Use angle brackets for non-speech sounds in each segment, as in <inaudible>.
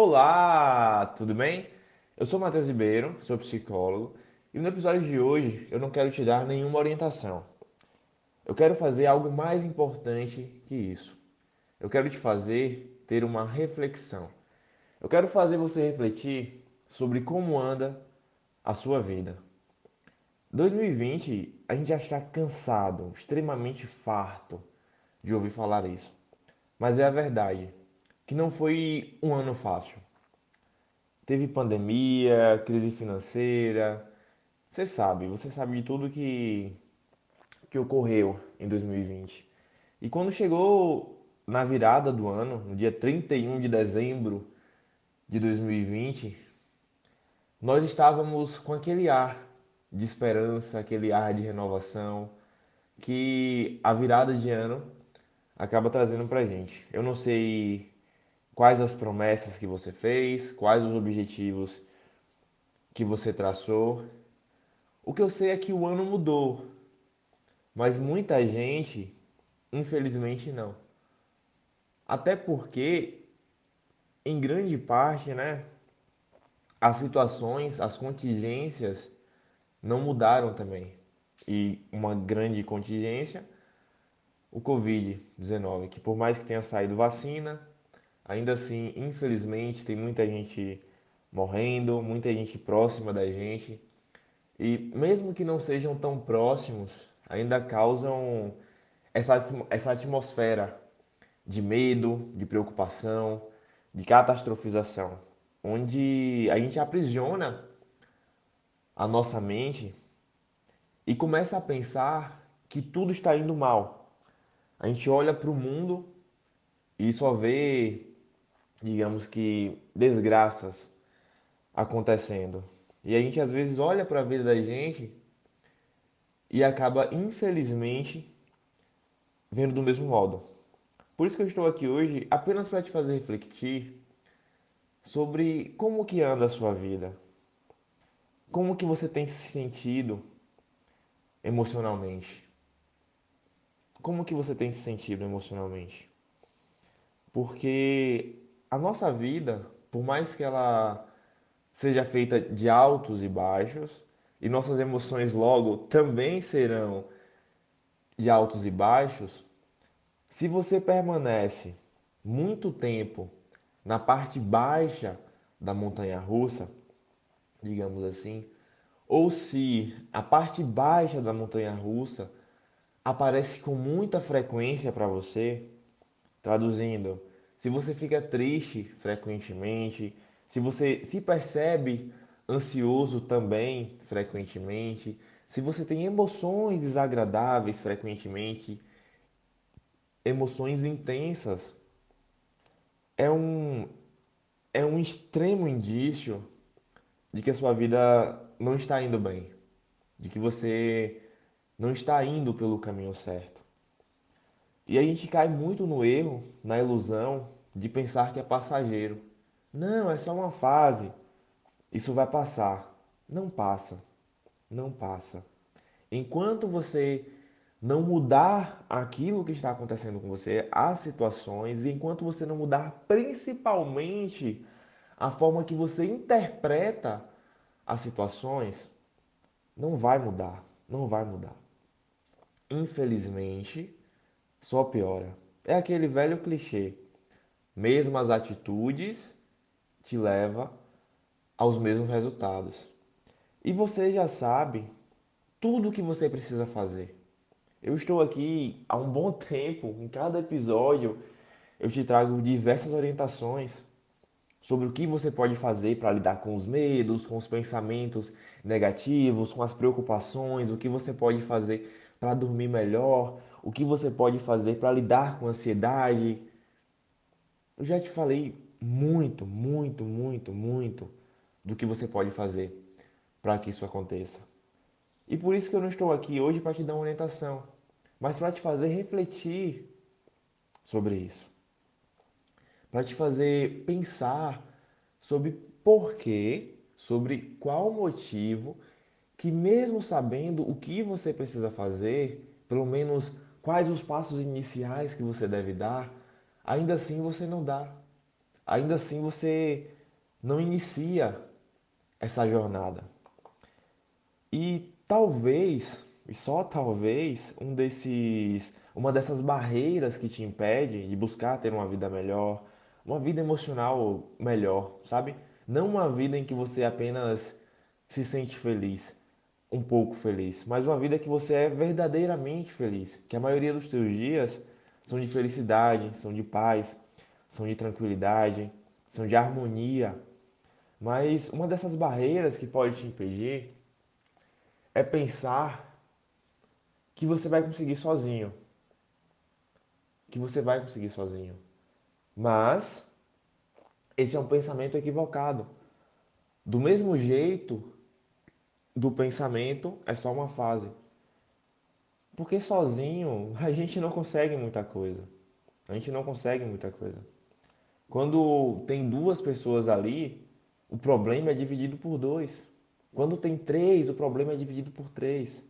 Olá, tudo bem? Eu sou Matheus Ribeiro, sou psicólogo, e no episódio de hoje eu não quero te dar nenhuma orientação. Eu quero fazer algo mais importante que isso. Eu quero te fazer ter uma reflexão. Eu quero fazer você refletir sobre como anda a sua vida. 2020, a gente já está cansado, extremamente farto de ouvir falar isso. Mas é a verdade que não foi um ano fácil. Teve pandemia, crise financeira. Você sabe, você sabe de tudo que, que ocorreu em 2020. E quando chegou na virada do ano, no dia 31 de dezembro de 2020, nós estávamos com aquele ar de esperança, aquele ar de renovação que a virada de ano acaba trazendo pra gente. Eu não sei quais as promessas que você fez, quais os objetivos que você traçou. O que eu sei é que o ano mudou, mas muita gente, infelizmente, não. Até porque, em grande parte, né, as situações, as contingências não mudaram também. E uma grande contingência, o Covid-19, que por mais que tenha saído vacina, Ainda assim, infelizmente, tem muita gente morrendo, muita gente próxima da gente. E mesmo que não sejam tão próximos, ainda causam essa, essa atmosfera de medo, de preocupação, de catastrofização, onde a gente aprisiona a nossa mente e começa a pensar que tudo está indo mal. A gente olha para o mundo e só vê digamos que, desgraças acontecendo. E a gente às vezes olha para a vida da gente e acaba, infelizmente, vendo do mesmo modo. Por isso que eu estou aqui hoje apenas para te fazer refletir sobre como que anda a sua vida. Como que você tem se sentido emocionalmente? Como que você tem se sentido emocionalmente? Porque a nossa vida, por mais que ela seja feita de altos e baixos, e nossas emoções logo também serão de altos e baixos, se você permanece muito tempo na parte baixa da montanha russa, digamos assim, ou se a parte baixa da montanha russa aparece com muita frequência para você, traduzindo, se você fica triste frequentemente, se você se percebe ansioso também frequentemente, se você tem emoções desagradáveis frequentemente, emoções intensas, é um é um extremo indício de que a sua vida não está indo bem, de que você não está indo pelo caminho certo. E a gente cai muito no erro, na ilusão de pensar que é passageiro. Não, é só uma fase. Isso vai passar. Não passa. Não passa. Enquanto você não mudar aquilo que está acontecendo com você, as situações, e enquanto você não mudar principalmente a forma que você interpreta as situações, não vai mudar. Não vai mudar. Infelizmente, só piora. É aquele velho clichê. Mesmas atitudes te leva aos mesmos resultados. E você já sabe tudo o que você precisa fazer. Eu estou aqui há um bom <laughs> tempo, em cada episódio eu te trago diversas orientações sobre o que você pode fazer para lidar com os medos, com os pensamentos negativos, com as preocupações, o que você pode fazer para dormir melhor, o que você pode fazer para lidar com ansiedade. Eu já te falei muito, muito, muito, muito do que você pode fazer para que isso aconteça. E por isso que eu não estou aqui hoje para te dar uma orientação, mas para te fazer refletir sobre isso. Para te fazer pensar sobre porquê, sobre qual motivo que mesmo sabendo o que você precisa fazer, pelo menos quais os passos iniciais que você deve dar, ainda assim você não dá. ainda assim você não inicia essa jornada. E talvez, e só talvez, um desses, uma dessas barreiras que te impede de buscar ter uma vida melhor, uma vida emocional melhor, sabe? Não uma vida em que você apenas se sente feliz, um pouco feliz, mas uma vida que você é verdadeiramente feliz, que a maioria dos teus dias são de felicidade, são de paz, são de tranquilidade, são de harmonia. Mas uma dessas barreiras que pode te impedir é pensar que você vai conseguir sozinho. Que você vai conseguir sozinho. Mas esse é um pensamento equivocado. Do mesmo jeito, do pensamento é só uma fase. Porque sozinho <laughs> a gente não consegue muita coisa. A gente não consegue muita coisa. Quando tem duas pessoas ali, o problema é dividido por dois. Quando tem três, o problema é dividido por três.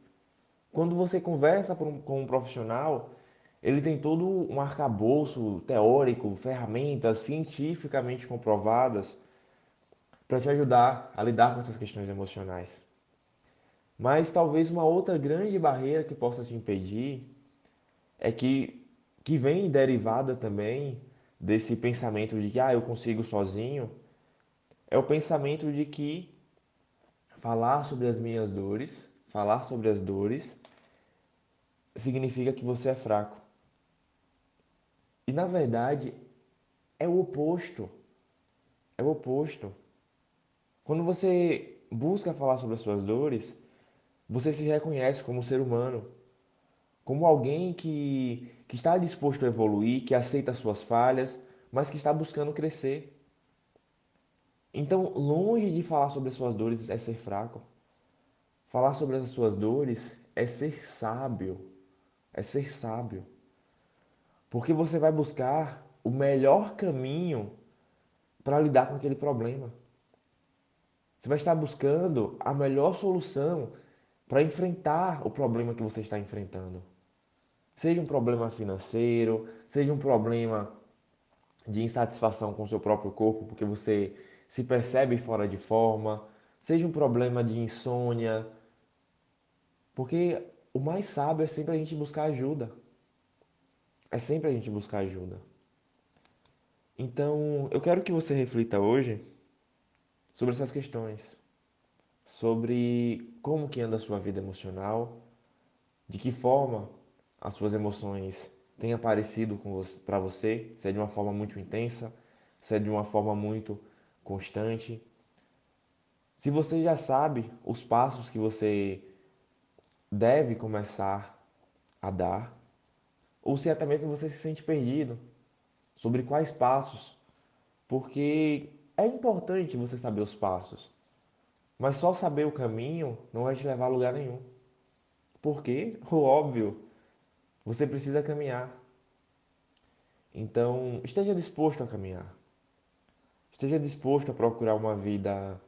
Quando você conversa com um profissional, ele tem todo um arcabouço teórico, ferramentas cientificamente comprovadas para te ajudar a lidar com essas questões emocionais. Mas talvez uma outra grande barreira que possa te impedir é que que vem derivada também desse pensamento de que ah, eu consigo sozinho, é o pensamento de que falar sobre as minhas dores, falar sobre as dores significa que você é fraco. E na verdade é o oposto. É o oposto. Quando você busca falar sobre as suas dores, você se reconhece como ser humano, como alguém que, que está disposto a evoluir, que aceita suas falhas, mas que está buscando crescer. Então, longe de falar sobre as suas dores é ser fraco. Falar sobre as suas dores é ser sábio. É ser sábio. Porque você vai buscar o melhor caminho para lidar com aquele problema. Você vai estar buscando a melhor solução para enfrentar o problema que você está enfrentando. Seja um problema financeiro, seja um problema de insatisfação com seu próprio corpo, porque você se percebe fora de forma, seja um problema de insônia, porque o mais sábio é sempre a gente buscar ajuda. É sempre a gente buscar ajuda. Então, eu quero que você reflita hoje sobre essas questões sobre como que anda a sua vida emocional, de que forma as suas emoções têm aparecido para você, se é de uma forma muito intensa, se é de uma forma muito constante. Se você já sabe os passos que você deve começar a dar, ou se até mesmo você se sente perdido sobre quais passos, porque é importante você saber os passos. Mas só saber o caminho não vai te levar a lugar nenhum. Porque, <laughs> o óbvio, você precisa caminhar. Então, esteja disposto a caminhar. Esteja disposto a procurar uma vida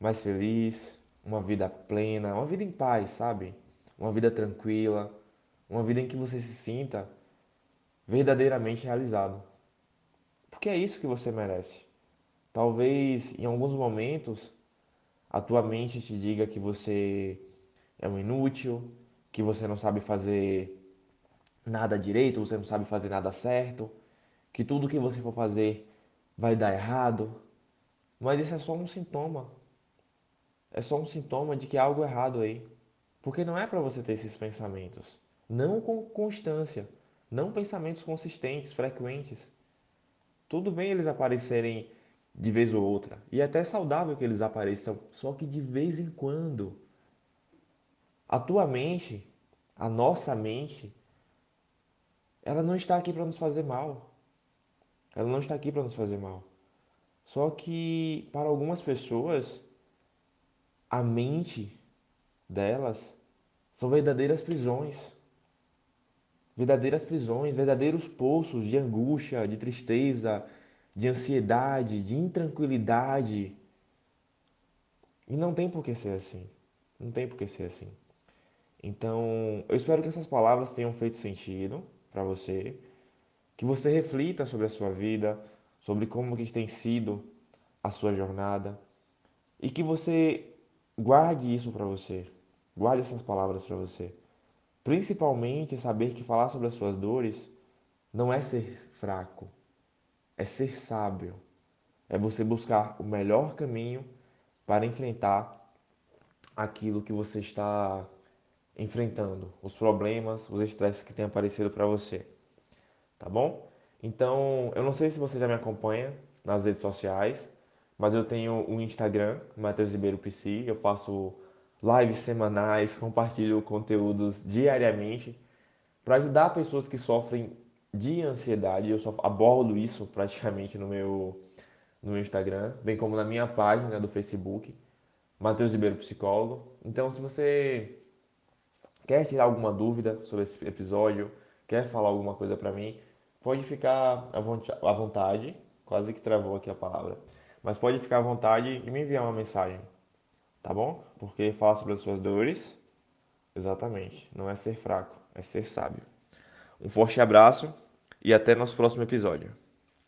mais feliz, uma vida plena, uma vida em paz, sabe? Uma vida tranquila, uma vida em que você se sinta verdadeiramente realizado. Porque é isso que você merece. Talvez em alguns momentos a tua mente te diga que você é um inútil, que você não sabe fazer nada direito, você não sabe fazer nada certo, que tudo que você for fazer vai dar errado. Mas isso é só um sintoma. É só um sintoma de que há algo errado aí. Porque não é para você ter esses pensamentos. Não com constância. Não pensamentos consistentes, frequentes. Tudo bem eles aparecerem de vez ou outra. E é até saudável que eles apareçam, só que de vez em quando. A tua mente, a nossa mente, ela não está aqui para nos fazer mal. Ela não está aqui para nos fazer mal. Só que para algumas pessoas, a mente delas são verdadeiras prisões. Verdadeiras prisões, verdadeiros poços de angústia, de tristeza, de ansiedade, de intranquilidade. E não tem por que ser assim. Não tem por que ser assim. Então, eu espero que essas palavras tenham feito sentido para você, que você reflita sobre a sua vida, sobre como que tem sido a sua jornada e que você guarde isso para você. Guarde essas palavras para você. Principalmente saber que falar sobre as suas dores não é ser fraco, é ser sábio. É você buscar o melhor caminho para enfrentar aquilo que você está enfrentando, os problemas, os estresses que têm aparecido para você. Tá bom? Então, eu não sei se você já me acompanha nas redes sociais, mas eu tenho um Instagram, Matheus Ribeiro PC, eu faço lives semanais, <laughs> compartilho conteúdos diariamente para ajudar pessoas que sofrem de ansiedade. Eu só abordo isso praticamente no meu, no meu Instagram, bem como na minha página do Facebook, Matheus Ribeiro Psicólogo. Então, se você quer tirar alguma dúvida sobre esse episódio, quer falar alguma coisa para mim, pode ficar à vontade, quase que travou aqui a palavra, mas pode ficar à vontade e me enviar uma mensagem, tá bom? Porque falar sobre as suas dores, exatamente, não é ser fraco, é ser sábio. Um forte abraço e até nosso próximo episódio.